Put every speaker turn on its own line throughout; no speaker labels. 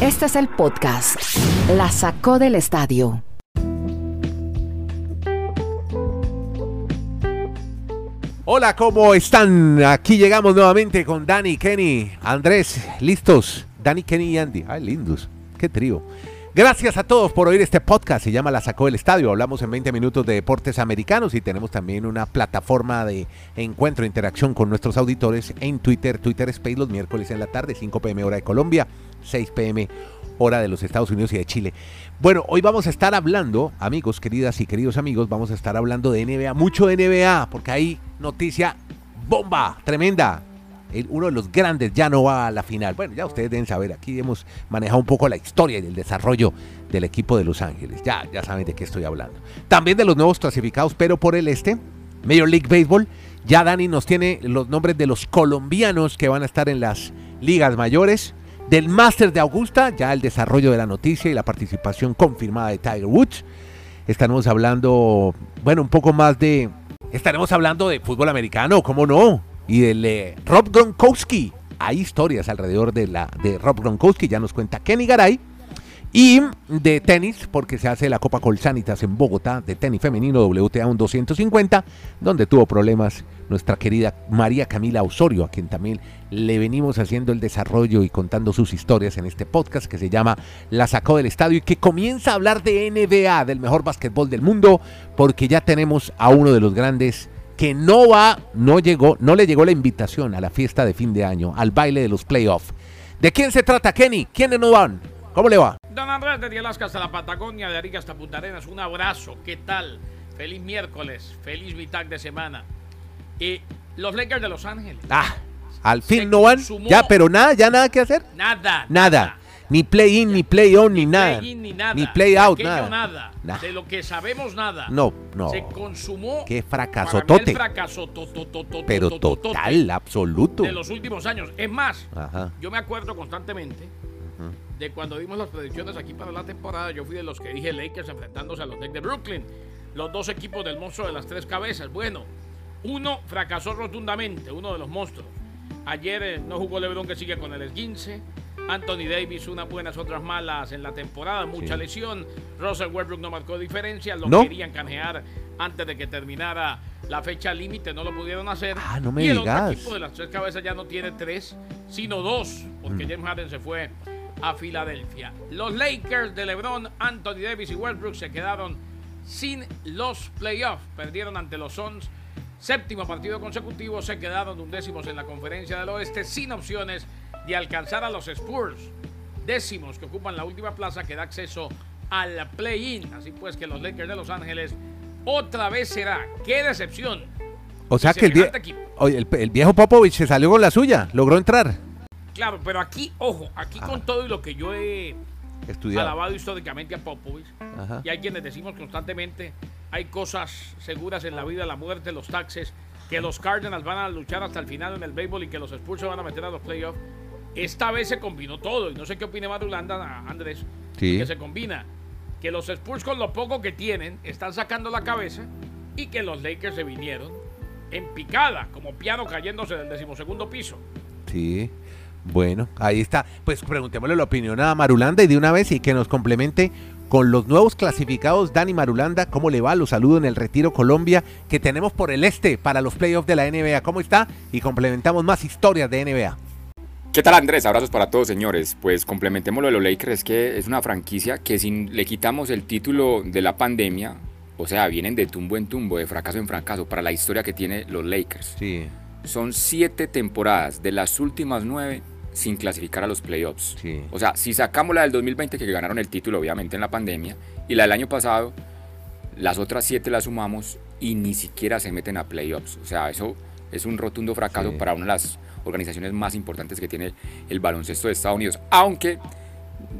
Este es el podcast. La sacó del estadio.
Hola, ¿cómo están? Aquí llegamos nuevamente con Dani, Kenny, Andrés, listos. Dani, Kenny y Andy. Ay, lindos. Qué trío. Gracias a todos por oír este podcast. Se llama La Sacó del Estadio. Hablamos en 20 minutos de deportes americanos y tenemos también una plataforma de encuentro, interacción con nuestros auditores en Twitter, Twitter Space los miércoles en la tarde, 5 pm hora de Colombia, 6 pm hora de los Estados Unidos y de Chile. Bueno, hoy vamos a estar hablando, amigos, queridas y queridos amigos, vamos a estar hablando de NBA, mucho de NBA, porque hay noticia bomba, tremenda. Uno de los grandes ya no va a la final. Bueno, ya ustedes deben saber, aquí hemos manejado un poco la historia y el desarrollo del equipo de Los Ángeles. Ya, ya saben de qué estoy hablando. También de los nuevos clasificados, pero por el este, Major League Baseball. Ya Dani nos tiene los nombres de los colombianos que van a estar en las ligas mayores. Del Masters de Augusta, ya el desarrollo de la noticia y la participación confirmada de Tiger Woods. Estaremos hablando, bueno, un poco más de... Estaremos hablando de fútbol americano, ¿cómo no? Y del eh, Rob Gronkowski. Hay historias alrededor de, la, de Rob Gronkowski, ya nos cuenta Kenny Garay. Y de tenis, porque se hace la Copa Colsanitas en Bogotá, de tenis femenino WTA un 250, donde tuvo problemas nuestra querida María Camila Osorio, a quien también le venimos haciendo el desarrollo y contando sus historias en este podcast que se llama La sacó del estadio y que comienza a hablar de NBA, del mejor básquetbol del mundo, porque ya tenemos a uno de los grandes que no va, no llegó, no le llegó la invitación a la fiesta de fin de año, al baile de los playoffs. ¿De quién se trata, Kenny? ¿Quiénes no van? ¿Cómo le va?
Don Andrés, desde Alaska hasta la Patagonia, de Arica hasta Punta Arenas, un abrazo. ¿Qué tal? Feliz miércoles, feliz mitad de semana. Y los Lakers de Los Ángeles.
Ah, al fin no van. Ya, pero nada, ya nada que hacer.
Nada.
Nada. Ni play-in, ni play-on, ni nada.
Play-in ni nada.
Ni play-out,
De aquello
nada.
nada.
Nah.
De lo que sabemos nada.
No, no.
Se consumó.
Qué fracasotote.
fracaso
Pero total, absoluto.
De los últimos años. Es más,
Ajá.
yo me acuerdo constantemente de cuando dimos las predicciones aquí para la temporada. Yo fui de los que dije Lakers enfrentándose a los Knicks de Brooklyn. Los dos equipos del monstruo de las tres cabezas. Bueno, uno fracasó rotundamente, uno de los monstruos. Ayer eh, no jugó LeBron que sigue con el esguince. Anthony Davis, unas buenas, otras malas en la temporada, mucha
Sí.
lesión. Russell Westbrook no marcó diferencia, lo
¿No?
querían canjear antes de que terminara la fecha límite, no lo pudieron hacer.
Ah, no me
y el
digas.
otro equipo de las tres cabezas ya no tiene tres, sino dos, porque
Mm.
James Harden se fue a Filadelfia. Los Lakers de LeBron, Anthony Davis y Westbrook se quedaron sin los playoffs. Perdieron ante los Suns. Séptimo partido consecutivo, se quedaron undécimos en la conferencia del oeste sin opciones de alcanzar a los Spurs. Décimos que ocupan la última plaza que da acceso al play-in. Así pues que los Lakers de Los Ángeles otra vez será. ¡Qué decepción!
O sea que el, vie-. Oye, el, el viejo Popovich se salió con la suya, logró entrar.
Claro, pero aquí, ojo, aquí con todo y lo que yo he
Estudiado.
alabado históricamente a Popovich,
Ajá.
y hay quienes decimos constantemente, hay cosas seguras en la vida, la muerte, los taxes, que los Cardinals van a luchar hasta el final en el béisbol y que los Spurs se van a meter a los playoffs. Esta vez se combinó todo, y no sé qué opine Madulanda, Andrés,
Sí.
que se combina, que los Spurs con lo poco que tienen están sacando la cabeza y que los Lakers se vinieron en picada, como piano cayéndose del decimosegundo piso.
Sí. Bueno, ahí está. Pues preguntémosle la opinión a Marulanda y de una vez y que nos complemente con los nuevos clasificados. Dani Marulanda, ¿cómo le va? Los saludo en el Retiro Colombia que tenemos por el este para los playoffs de la NBA. ¿Cómo está? Y complementamos más historias de NBA.
¿Qué tal Andrés? Abrazos para todos señores. Pues complementemos lo de los Lakers, es que es una franquicia que si le quitamos el título de la pandemia, o sea, vienen de tumbo en tumbo, de fracaso en fracaso, para la historia que tiene los Lakers.
Sí,
Son siete temporadas de las últimas nueve sin clasificar a los playoffs.
Sí.
O sea, si sacamos la del 2020 que ganaron el título obviamente en la pandemia y la del año pasado, las otras siete las sumamos y ni siquiera se meten a playoffs. O sea, eso es un rotundo fracaso
Sí.
para una de las organizaciones más importantes que tiene el baloncesto de Estados Unidos. Aunque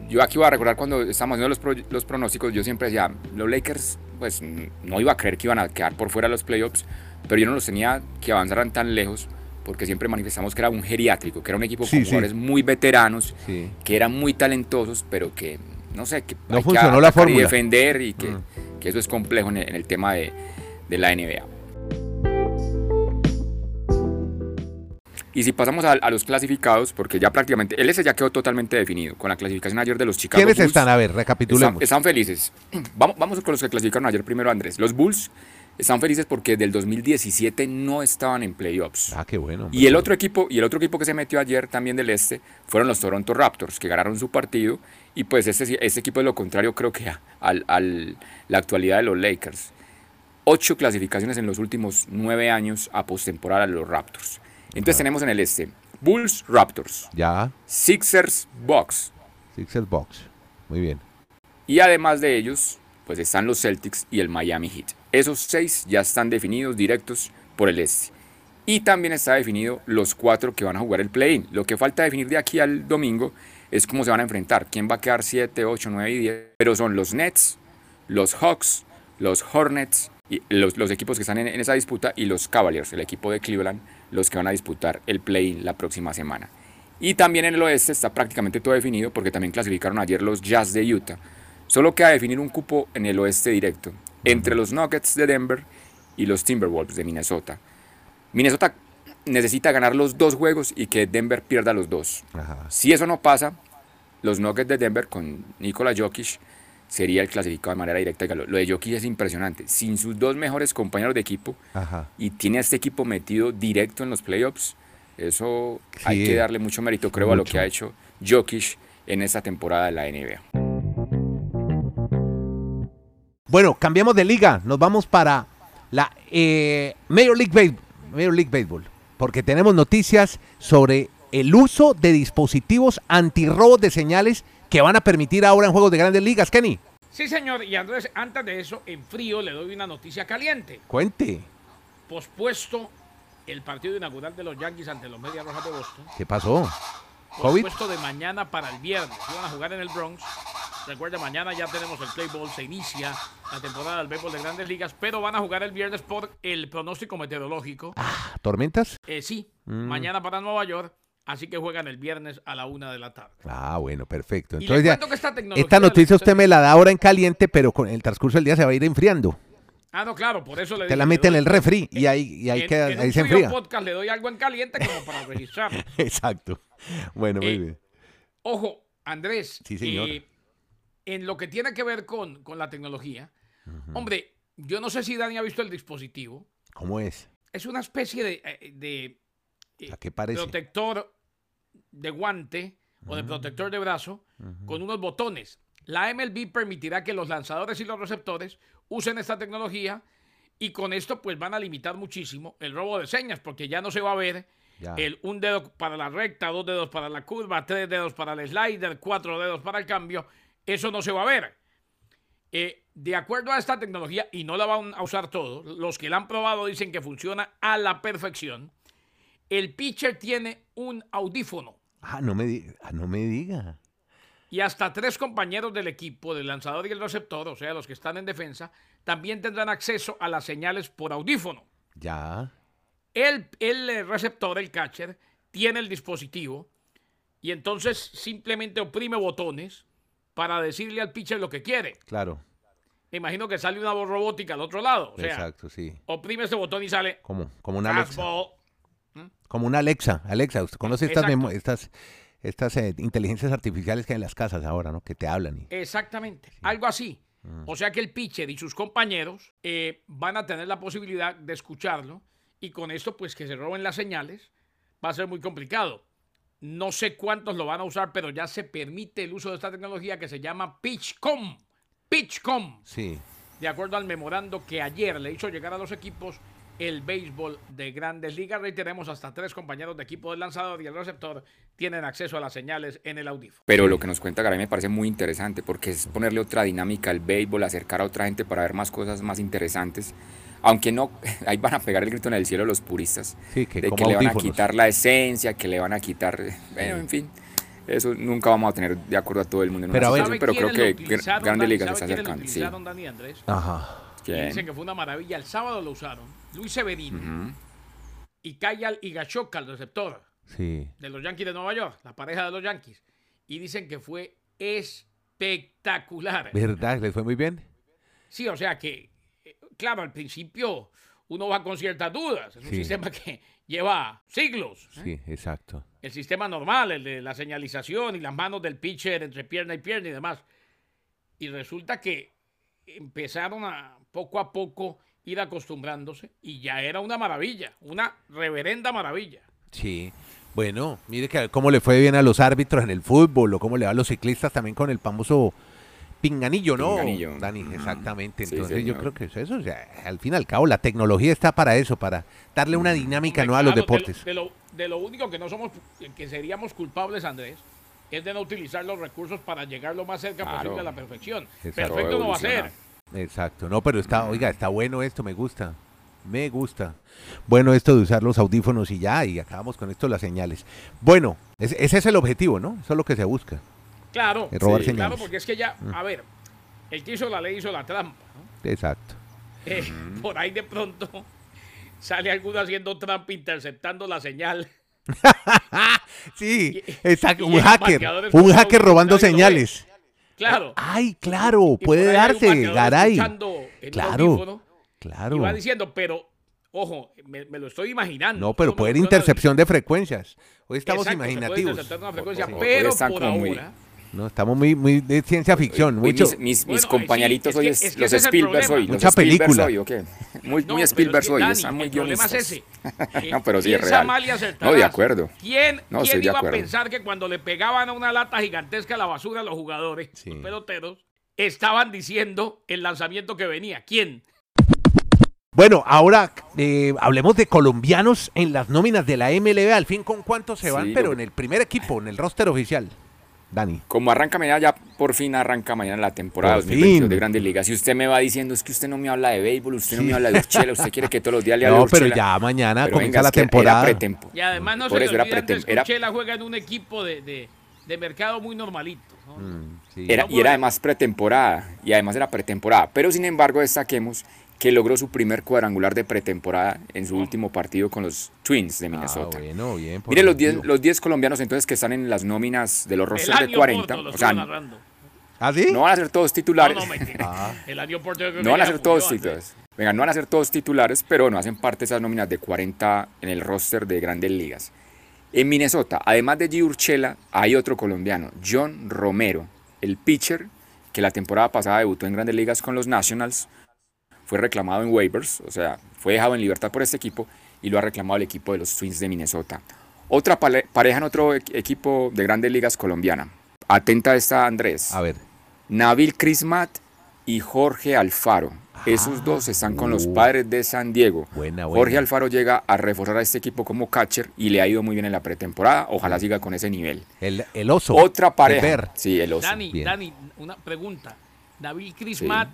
yo aquí voy a recordar cuando estábamos haciendo los, pro- los pronósticos, yo siempre decía, los Lakers, pues no iba a creer que iban a quedar por fuera de los playoffs, pero yo no los tenía que avanzaran tan lejos porque siempre manifestamos que era un geriátrico, que era un equipo
Sí,
con
sí.
jugadores muy veteranos,
sí.
que eran muy talentosos, pero que, no sé, que
No
hay que
funcionó la
atacar y
fórmula.
defender y que,
Mm.
que eso es complejo en el, en el tema de, de la NBA. Y si pasamos a, a los clasificados, porque ya prácticamente, el S ya quedó totalmente definido con la clasificación ayer de los Chicago
¿Quiénes
Bulls.
están? A ver, recapitulemos.
están felices. Vamos, vamos con los que clasificaron ayer primero, Andrés. Los Bulls están felices porque del 2017 no estaban en playoffs.
Ah, qué bueno.
Y el otro equipo, y el otro equipo que se metió ayer también del este fueron los Toronto Raptors, que ganaron su partido. Y pues este, este equipo es lo contrario, creo que a al- al- la actualidad de los Lakers. Ocho clasificaciones en los últimos nueve años a postemporada de los Raptors. Entonces tenemos en el este Bulls, Raptors,
Ya,
Sixers, Bucks.
Sixers Box. Muy bien.
Y además de ellos, pues están los Celtics y el Miami Heat. Esos seis ya están definidos directos por el este. Y también está definido los cuatro que van a jugar el play-in. Lo que falta definir de aquí al domingo es cómo se van a enfrentar. ¿Quién va a quedar 7, 8, 9 y 10? Pero son los Nets, los Hawks, los Hornets, y los, los equipos que están en, en esa disputa, y los Cavaliers, el equipo de Cleveland, los que van a disputar el play-in la próxima semana. Y también en el oeste está prácticamente todo definido porque también clasificaron ayer los Jazz de Utah. Solo queda definir un cupo en el oeste directo entre los Nuggets de Denver y los Timberwolves de Minnesota. Minnesota necesita ganar los dos juegos y que Denver pierda los dos.
Ajá.
Si eso no pasa, los Nuggets de Denver con Nikola Jokic sería el clasificado de manera directa. Lo lo de Jokic es impresionante. Sin sus dos mejores compañeros de equipo
Ajá.
y tiene a este equipo metido directo en los playoffs, eso hay que darle mucho mérito, creo, a lo que ha hecho Jokic en esta temporada de la NBA.
Bueno, cambiamos de liga. Nos vamos para la eh, Major, League Baseball, Major League Baseball. Porque tenemos noticias sobre el uso de dispositivos antirrobos de señales que van a permitir ahora en juegos de grandes ligas. Kenny,
Sí, señor. Y Andrés, antes de eso, en frío le doy una noticia caliente.
cuente.
Pospuesto el partido inaugural de los Yankees ante los Medias Rojas de Boston.
¿Qué pasó? ¿COVID?
Pospuesto de mañana para el viernes. Iban a jugar en el Bronx. Recuerda, mañana ya tenemos el play ball, se inicia la temporada del béisbol de grandes ligas, pero van a jugar el viernes por el pronóstico meteorológico.
¿Tormentas?
Eh, sí,
Mm.
mañana para Nueva York, así que juegan el viernes a la una de la tarde.
Ah, bueno, perfecto. Entonces ya,
que esta tecnología
esta noticia usted me la da ahora en caliente, pero con el transcurso del día se va a ir enfriando.
Ah, no, claro, por eso le
Te la mete en el refri y ahí, y ahí,
en-
queda,
en
ahí
un
se enfría.
podcast le doy algo en caliente como para registrar.
Exacto. Bueno, muy
Eh,
bien.
Ojo, Andrés,
Sí, señor.
eh, en lo que tiene que ver con, con la tecnología, hombre, yo no sé si Dani ha visto el dispositivo.
¿Cómo es?
Es una especie de, eh, de eh,
¿A qué parece?
protector de guante o de protector de brazo con unos botones. La MLB permitirá que los lanzadores y los receptores usen esta tecnología y con esto pues van a limitar muchísimo el robo de señas porque ya no se va a ver
Ya.
el un dedo para la recta, dos dedos para la curva, tres dedos para el slider, cuatro dedos para el cambio. Eso no se va a ver. Eh, de acuerdo a esta tecnología, y no la van a usar todos, los que la han probado dicen que funciona a la perfección. El pitcher tiene un audífono
Ah, no me, di- ah, no me diga.
y hasta tres compañeros del equipo, del lanzador y el receptor, o sea, los que están en defensa, también tendrán acceso a las señales por audífono.
Ya.
El, el eh, receptor, el catcher, tiene el dispositivo y entonces simplemente oprime botones para decirle al pitcher lo que quiere.
Claro.
Me imagino que sale una voz robótica al otro lado. O sea,
Exacto, sí.
oprime este botón y sale
Como, como una Alexa.
fastball.
Como una Alexa. Alexa, usted conoce estas, estas, estas eh, inteligencias artificiales que hay en las casas ahora, ¿no? Que te hablan. Y...
Exactamente, algo así. O sea que el pitcher y sus compañeros eh, van a tener la posibilidad de escucharlo y con esto pues que se roben las señales va a ser muy complicado. No sé cuántos lo van a usar, pero ya se permite el uso de esta tecnología que se llama PitchCom. PitchCom,
Sí.
de acuerdo al memorando que ayer le hizo llegar a los equipos el béisbol de grandes ligas. Reiteremos, hasta tres compañeros de equipo del lanzador y el receptor tienen acceso a las señales en el audífono.
Pero lo que nos cuenta Garay me parece muy interesante porque es ponerle otra dinámica al béisbol, acercar a otra gente para ver más cosas más interesantes. Aunque no, ahí van a pegar el grito en el cielo los puristas.
Sí, que
de
como
que le van a quitar la esencia, que le van a quitar. Bueno, en fin. Eso nunca vamos a tener de acuerdo a todo el mundo en
Pero
una
a ver-
situación, pero creo que Grandes? Ligas se
¿Sabe
está acercando. Sí.
utilizaron, Y
¿Quién?
dicen que fue una maravilla. El sábado lo usaron Luis Severino
Ujú.
y Kyle Higashioka, el receptor
Sí.
de los Yankees de Nueva York, la pareja de los Yankees. Y dicen que fue espectacular.
¿Verdad? ¿Les fue muy bien?
Sí, o sea que, eh, claro, al principio uno va con ciertas dudas. Es un
Sí.
sistema que lleva siglos. ¿eh?
Sí, exacto.
El sistema normal, el de la señalización y las manos del pitcher entre pierna y pierna y demás. Y resulta que empezaron a poco a poco ir acostumbrándose y ya era una maravilla, una reverenda maravilla.
Sí. Bueno, mire que cómo le fue bien a los árbitros en el fútbol o cómo le va a los ciclistas también con el famoso pinganillo, ¿no?
Pinganillo.
Dani, exactamente.
Sí,
Entonces yo creo que eso, eso, o sea, al fin y al cabo, la tecnología está para eso, para darle una dinámica
Hombre,
nueva a los
claro, de lo-
deportes.
De lo, de lo único que no somos, que seríamos culpables, Andrés, es de no utilizar los recursos para llegar lo más cerca
Claro.
posible a la perfección.
Exacto.
Perfecto no va a ser.
Exacto, no, pero está, oiga, está bueno esto, me gusta. Me gusta. Bueno, esto de usar los audífonos y ya, y acabamos con esto las señales. Bueno, ese, ese es el objetivo, ¿no? Eso es lo que se busca.
Claro,
robar
sí,
señales.
claro, porque es que ya, a ver, el que hizo la ley hizo la trampa. ¿no?
Exacto.
Eh, Por ahí de pronto sale alguno haciendo trampa interceptando la señal.
Sí, exacto. Un hacker, un hacker robando señales.
Claro.
Ay, claro,
Y
puede darse, Garay. Claro, claro.
Y va diciendo, pero, ojo, me, me lo estoy imaginando.
No, pero puede haber intercepción de frecuencias. Hoy estamos
Exacto, se puede
imaginativos.
interceptar una frecuencia, pero
están
por
como muy-
ahora.
No, estamos muy, muy de ciencia ficción.
Hoy
mucho.
mis, mis, compañeritos
sí, es
hoy
que-
es,
es que
los Spielberg hoy.
Mucha película.
Muy,
No,
muy Spielberg
es que,
hoy,
Dani,
están muy
el problema es
guionistas.
ese.
No, pero sí, es real. No, de acuerdo.
¿Quién,
No,
quién iba a pensar que cuando le pegaban a una lata gigantesca a la basura a los jugadores,
Sí.
los peloteros, estaban diciendo el lanzamiento que venía? ¿Quién?
Bueno, ahora eh, hablemos de colombianos en las nóminas de la MLB. Al fin, ¿con cuántos se van?
Sí,
Pero
lo-
en el primer equipo, en el roster oficial. Dani.
Como arranca mañana, ya por fin arranca mañana la temporada
Por
2022
fin.
de Grandes Ligas. Si usted me va diciendo, es que usted no me habla de béisbol, usted no me habla de Urchela, usted quiere que todos los días le hable
No,
de
pero ya mañana
Pero
comienza
venga,
la
que era
temporada.
pretempo.
Y además no
Por
se
eso
le
era
que
era-
Urchela juega en un equipo de, de, de mercado muy normalito. ¿no?
Mm, sí.
Era, y era además pretemporada, y además era pretemporada. Pero sin embargo, destaquemos que logró su primer cuadrangular de pretemporada en su último partido con los Twins de
Ah,
Minnesota.
bueno, bien. por
Mire, los
el
10
motivo.
los 10 colombianos entonces que están en las nóminas de los rosters de
año
40,
Porto,
o sea.
¿Ah, sí?
no van a ser todos titulares.
No, no.
Ah.
El Porto
No van a ser todos titulares. Venga, no van a ser todos titulares, pero no hacen parte de esas nóminas de 40 en el roster de grandes ligas. En Minnesota, además de G. Urchela, hay otro colombiano, John Romero, el pitcher que la temporada pasada debutó en grandes ligas con los Nationals, fue reclamado en waivers, o sea, fue dejado en libertad por este equipo y lo ha reclamado el equipo de los Twins de Minnesota. Otra pareja en otro equ- equipo de grandes ligas colombiana. Atenta esta, Andrés.
A ver.
Nabil Crismat y Jorge Alfaro. Esos dos están con los
uh.
padres de San Diego.
Buena,
Jorge. Alfaro llega a reforzar a este equipo como catcher y le ha ido muy bien en la pretemporada. Ojalá siga con ese nivel.
El, el oso.
Otra
el
pareja.
Bear.
Sí, el oso.
Dani,
Bien.
Dani, una pregunta. David Crismat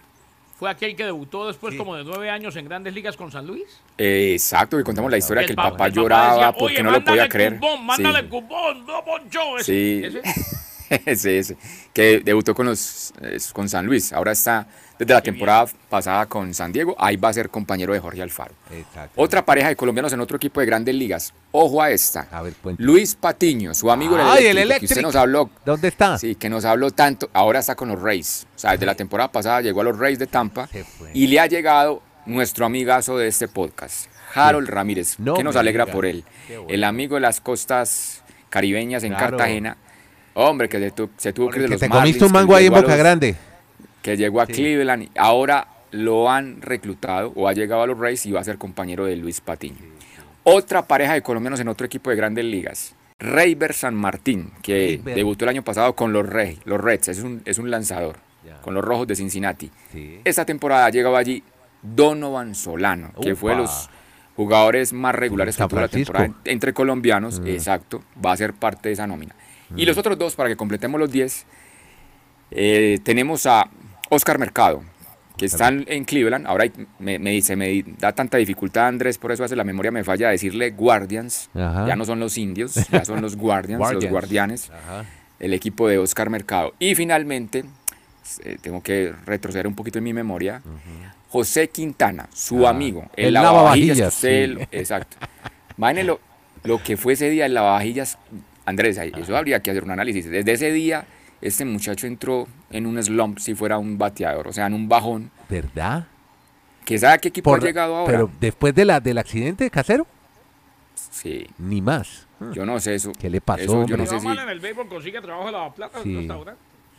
fue aquel que debutó después
Sí.
como de nueve años en grandes ligas con San Luis.
Eh, exacto, que contamos la historia que el papá
el
lloraba
decía,
porque
"Oye,
no lo podía
mándale
creer.
Cupón, mándale
Sí.
cupón, no, Moncho", ese-
Sí.
ese.
ese, ese, que debutó con los eh, con San Luis. Ahora está desde la
Qué
temporada pasada con San Diego. Ahí va a ser compañero de Jorge Alfaro. Otra pareja de colombianos en otro equipo de grandes ligas. Ojo a esta.
A ver, cuente.
Luis Patiño, su amigo
Ay,
el
el
eléctrico, que usted nos habló,
¿Dónde está?
sí, que nos habló tanto, ahora está con los Rays. O sea, desde la temporada pasada llegó a los Rays de Tampa y le ha llegado nuestro amigazo de este podcast, Harold Ramírez,
No
que nos alegra
diga.
por él.
Bueno.
El amigo de las costas caribeñas en
Claro.
Irene. Hombre, que se, tu- se tuvo que ir de
que
los
te
Marlins,
comiste un mango ahí en Boca
los-
Grande.
que llegó a
Sí.
Cleveland, y ahora lo han reclutado o ha llegado a los Rays y va a ser compañero de Luis Patiño. Otra pareja de colombianos en otro equipo de grandes ligas. Reyber San Martín, que debutó el año pasado con los, Rey, los Reds, es un, es un lanzador, con los Rojos de Cincinnati.
Sí.
Esta temporada ha llegado allí Donovan Solano, que fue de los jugadores más regulares que tuvo la temporada en- entre colombianos,
Mm.
exacto, va a ser parte de esa nómina. Y los otros dos, para que completemos los 10, eh, tenemos a Oscar Mercado, que están en Cleveland. Ahora me, me dice, me da tanta dificultad Andrés, por eso hace la memoria me falla decirle Guardians.
Ajá.
Ya no son los indios, ya son los Guardians, los guardianes,
Ajá.
el equipo de Oscar Mercado. Y finalmente, eh, tengo que retroceder un poquito en mi memoria, José Quintana, su
Ah,
amigo,
el
el lavavajillas.
sí.
exacto. Imagínense lo, lo que fue ese día el lavavajillas. Andrés, ahí- eso habría que hacer un análisis. Desde ese día, este muchacho entró en un slump si fuera un bateador, o sea, en un bajón.
¿Verdad?
¿Que sabe a qué equipo
Por-
ha llegado ahora?
Pero después de la, del accidente casero,
Sí,
ni más.
yo no sé eso.
¿Qué le pasó,
Eso yo no sé si...
mal en el béisbol, consigue trabajo en la plata
Sí.
en.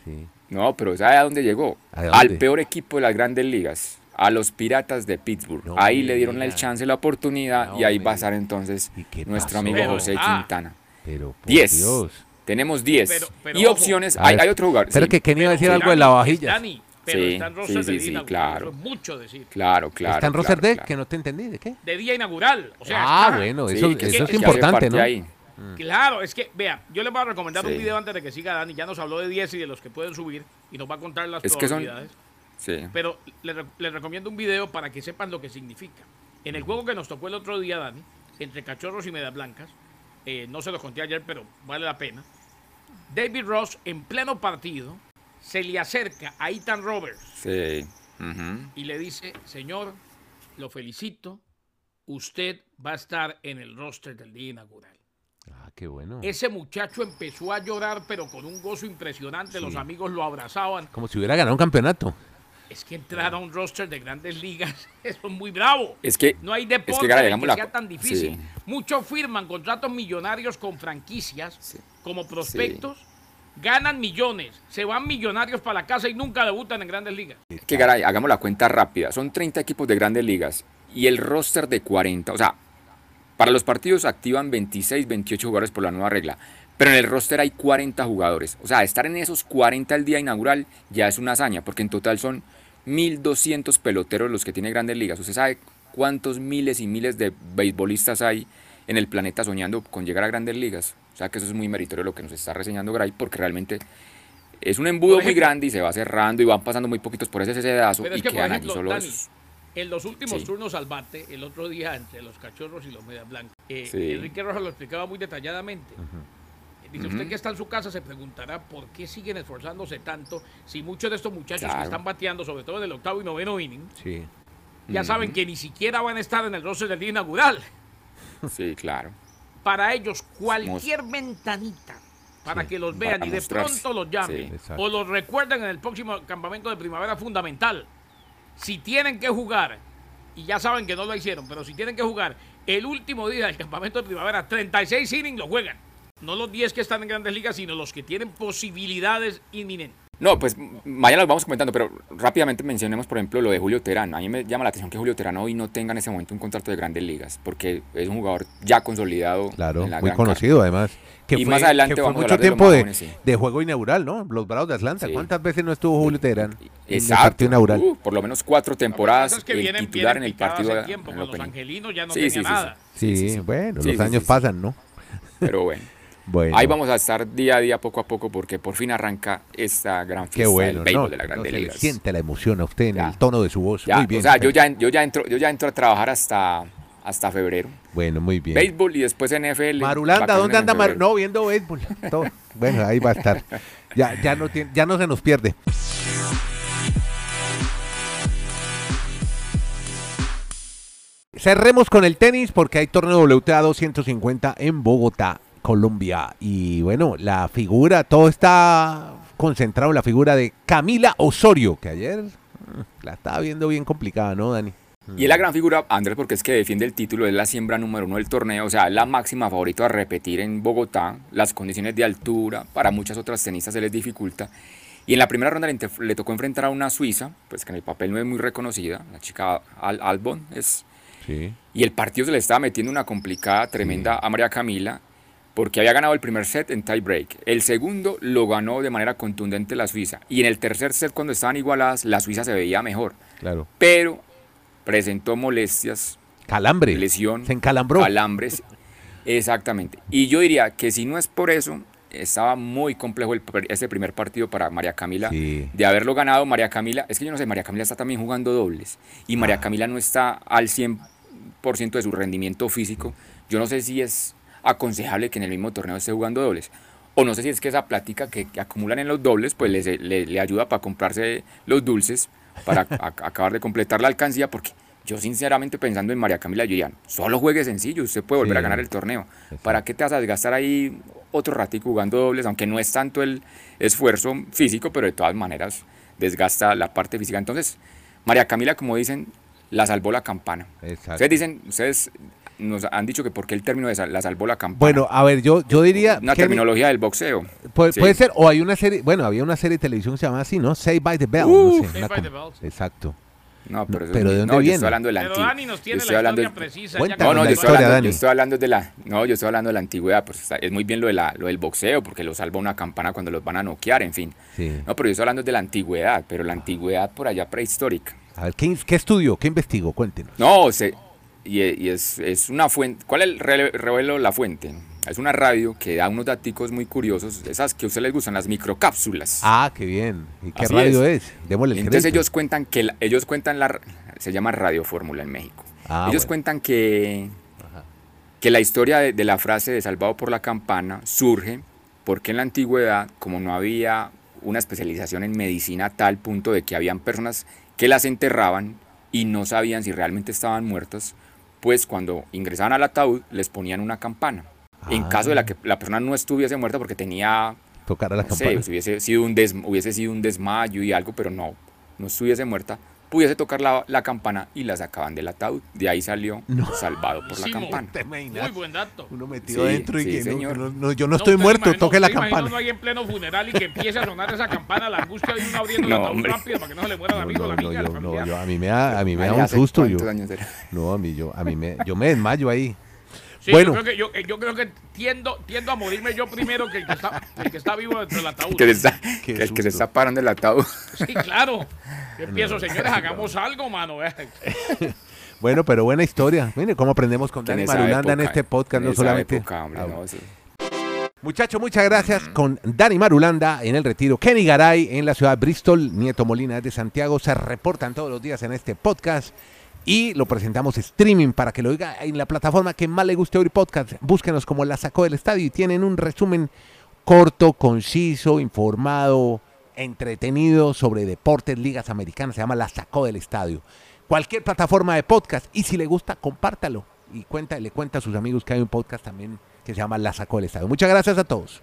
Sí.
No, pero ¿sabe a dónde llegó?
¿A dónde?
Al peor equipo de las grandes ligas, a los Piratas de Pittsburgh.
No
ahí le dieron el chance, la oportunidad
No
y ahí
me
va a estar entonces
¿Y qué
nuestro
pasó?
amigo
Pero,
José
ah,
Quintana.
Pero por
10.
Dios.
Tenemos 10.
Pero- pero
y
ojo.
opciones,
A
hay,
ver,
hay otro jugador.
Pero
sí.
que Kenny iba a decir
Pero,
algo de la vajilla.
Dani, pero
Sí,
está en
sí,
roster
sí,
de
sí,
día inaugural,
claro.
eso es mucho decir.
Claro, claro.
¿Está en
claro,
roster de?
claro.
Que no te entendí. ¿De qué?
De día inaugural. O sea,
ah,
está.
bueno,
Sí,
eso,
que-
eso
que
es
hace
importante,
parte
¿no?
ahí.
Claro, es que, vea, yo les voy a recomendar un video antes de que siga Dani. Ya nos habló de 10 y de los que pueden subir y nos va a contar las
Es que son-
probabilidades.
Sí.
Pero re- les recomiendo un video para que sepan lo que significa. En el juego que nos tocó el otro día, Dani, entre cachorros y medias blancas, eh, no se los conté ayer, pero vale la pena. David Ross, en pleno partido, se le acerca a Ethan Roberts
Sí.
y le dice, señor, lo felicito, usted va a estar en el roster del día inaugural.
Ah, qué bueno.
Ese muchacho empezó a llorar, pero con un gozo impresionante. Los amigos lo abrazaban.
Como si hubiera ganado un campeonato.
Es que entrar a un roster de grandes ligas, eso es muy bravo.
Es que.
No hay deporte
es que, la-
sea tan difícil.
sí.
Muchos firman contratos millonarios con franquicias,
Sí.
como prospectos, ganan millones, se van millonarios para la casa y nunca debutan en grandes ligas.
Es que, Garay, hagamos la cuenta rápida. Son 30 equipos de grandes ligas y el roster de 40. O sea, para los partidos activan 26, 28 jugadores por la nueva regla. Pero en el roster hay 40 jugadores. O sea, estar en esos 40 el día inaugural ya es una hazaña, porque en total son 1.200 peloteros los que tiene grandes ligas. ¿Usted sabe cuántos miles y miles de beisbolistas hay en el planeta soñando con llegar a grandes ligas? O sea, que eso es muy meritorio lo que nos está reseñando Gray, porque realmente es un embudo muy grande y se va cerrando y van pasando muy poquitos por ese sedazo y
es que, por
quedan
ejemplo,
allí solo
Dani,
esos.
en los últimos
Sí.
turnos al bate, el otro día entre los cachorros y los medias blancas, eh,
Sí.
Enrique Rojas lo explicaba muy detalladamente. Dice, usted que está en su casa se preguntará por qué siguen esforzándose tanto si muchos de estos muchachos que están bateando, sobre todo en el octavo y noveno inning,
Sí.
ya saben que ni siquiera van a estar en el roster del día inaugural.
Sí, claro.
Para ellos, cualquier ventanita para que los vean y de
mostrarse.
pronto los llamen
Sí.
O los recuerden en el próximo campamento de primavera fundamental. Si tienen que jugar, y ya saben que no lo hicieron, pero si tienen que jugar el último día del campamento de primavera, 36 innings lo juegan. No los 10 que están en grandes ligas, sino los que tienen posibilidades inminentes.
No, pues mañana los vamos comentando, pero rápidamente mencionemos, por ejemplo, lo de Julio Terán. A mí me llama la atención que Julio Terán hoy no tenga en ese momento un contrato de grandes ligas, porque es un jugador ya consolidado.
Claro,
en la
muy
gran
conocido además. Que
Y
fue,
más adelante
que fue
vamos a
mucho
hablar de
tiempo de,
jóvenes, sí.
de juego inaugural, ¿no? Los Bravos de Atlanta.
Sí.
¿Cuántas veces no estuvo Julio Terán en el
Exacto.
partido inaugural?
Uh, por lo menos cuatro temporadas
es que
el
vienen,
titular
vienen
en el partido
hace tiempo,
en
con
el
los angelinos ya no
Sí,
tenía
sí, sí, sí.
nada.
sí,
sí, sí.
bueno,
Sí,
los
sí,
años pasan, ¿no?
Pero bueno.
Bueno,
Ahí vamos a estar día a día, poco a poco, porque por fin arranca esta gran
qué
fiesta
bueno,
del
¿no?
de
No, se le
ligas.
siente la emoción a usted en
Ya.
el tono de su voz.
Ya,
muy bien.
o sea, yo ya, yo, ya entro, yo ya entro a trabajar hasta, hasta febrero.
Bueno, muy bien.
Béisbol y después NFL.
Marulanda, ¿dónde anda Mar?
febrero.
No, viendo béisbol. Todo. Bueno, ahí va a estar. Ya, ya, no tiene, ya no se nos pierde. Cerremos con el tenis porque hay torneo WTA 250 en Bogotá, Colombia. Y bueno, la figura, todo está concentrado en la figura de Camila Osorio, que ayer mm, la estaba viendo bien complicada, ¿no, Dani?
Y es la gran figura, Andrés, porque es que defiende el título, es la siembra número uno del torneo, o sea, es la máxima favorita a repetir en Bogotá. Las condiciones de altura, para muchas otras tenistas se les dificulta. Y en la primera ronda le, tocó enfrentar a una suiza, pues que en el papel no es muy reconocida, la chica Al Albon es
Sí.
y el partido se le estaba metiendo una complicada tremenda a María Camila porque había ganado el primer set en tie break. El segundo lo ganó de manera contundente la Suiza. Y en el tercer set, cuando estaban igualadas, la Suiza se veía mejor.
Claro.
Pero presentó molestias,
Calambre.
lesión,
Se encalambró.
calambres. Exactamente. Y yo diría que si no es por eso, estaba muy complejo el, ese primer partido para María Camila.
Sí.
De haberlo ganado María Camila, es que yo no sé, María Camila está también jugando dobles. Y María
Ah.
Camila no está al 100% de su rendimiento físico. Yo no sé si es aconsejable que en el mismo torneo esté jugando dobles. O no sé si es que esa plática que, que acumulan en los dobles, pues les- le, le ayuda para comprarse los dulces, para a- acabar de completar la alcancía, porque yo sinceramente pensando en María Camila, yo diría, solo juegue sencillo, usted puede volver
Sí.
a ganar el torneo. ¿Para qué te vas a desgastar ahí otro ratico jugando dobles? Aunque no es tanto el esfuerzo físico, pero de todas maneras desgasta la parte física. Entonces, María Camila, como dicen, la salvó la campana.
Exacto.
Ustedes dicen, ustedes nos han dicho que por qué el término de sal- la salvó la campana.
Bueno, a ver, yo, yo diría...
una terminología del boxeo.
puede,
Sí.
puede ser, o hay una serie, bueno, había una serie de televisión que se llamaba así, ¿no? Say by the Bell.
Uh,
no sé,
Saved
una
by the
com-
Bell.
Exacto.
No, pero, eso
pero
es-
¿de dónde
no, yo
viene?
estoy hablando de la
Pero
antigua.
Dani nos tiene
Yo
la
hablando
historia
de-
precisa.
Cuéntanos
ya
No,
que
no, yo
nos
estoy,
historia,
hablando, yo estoy hablando de la, no, yo estoy hablando de la antigüedad, pues está- es muy bien lo de la, lo del boxeo, porque lo salva una campana cuando los van a noquear, en fin.
Sí.
No, pero yo estoy hablando de la antigüedad, pero la antigüedad por allá prehistórica.
A ver, ¿qué, qué estudió? ¿Qué investigó? Cuéntenos.
No, se, y, y es, es una fuente. ¿Cuál es el revelo la fuente? Es una radio que da unos daticos muy curiosos, esas que a ustedes les gustan, las microcápsulas.
Ah, qué bien. ¿Y qué
Así
radio es? Démosle el
Entonces
crédito.
ellos cuentan que la- ellos cuentan la se llama Radio Fórmula en México.
Ah,
ellos
bueno.
cuentan que que la historia de, de la frase de salvado por la campana surge porque en la antigüedad, como no había una especialización en medicina a tal punto de que habían personas que las enterraban y no sabían si realmente estaban muertas, pues cuando ingresaban al ataúd les ponían una campana. En
Ah.
caso de la que la persona no estuviese muerta porque tenía
Tocar a la
no sé,
campana.
si hubiese sido, un des- hubiese sido un desmayo y algo, pero no, no estuviese muerta, pudiese tocar la, la campana y la sacaban del ataúd. De ahí salió salvado por la
Buenísimo.
campana.
Muy buen dato.
Uno metido
Sí,
dentro y
sí,
que no-
señor.
no, no, yo no estoy muerto,
se imagina-
toque la campana.
uno ahí en pleno funeral y que empiece a sonar esa campana, la angustia de uno abriendo
No,
el ataúd rápido para que no se le muera el
No,
amigo,
no,
la
no,
amiga,
yo, no,
familiar.
yo- a mí me da, a mí me da un
¿hace
susto. Yo, no, a mí yo, a mí me, yo me desmayo ahí.
Sí,
bueno.
yo creo que, yo, eh, yo creo que tiendo, tiendo a morirme yo primero que el que está, el que está vivo dentro del ataúd.
Que está- el que se está parando del ataúd.
Sí, claro. Yo empiezo, señores, hagamos algo, mano. eh.
Bueno, pero buena historia. Mire cómo aprendemos con Dani Marulanda en este podcast,
en
no solamente.
época, hombre,
Ah,
no,
Muchachos, muchas gracias con Dani Marulanda en el retiro. Kenny Garay en la ciudad de Bristol. Nieto Molina de Santiago. Se reportan todos los días en este podcast. Y lo presentamos streaming para que lo oiga en la plataforma que más le guste oír podcast. Búsquenos como La Sacó del Estadio y tienen un resumen corto, conciso, informado, entretenido sobre deportes, ligas americanas. Se llama La Sacó del Estadio. Cualquier plataforma de podcast. Y si le gusta, compártalo. Y cuenta, le cuenta a sus amigos que hay un podcast también que se llama La Sacó del Estadio. Muchas gracias a todos.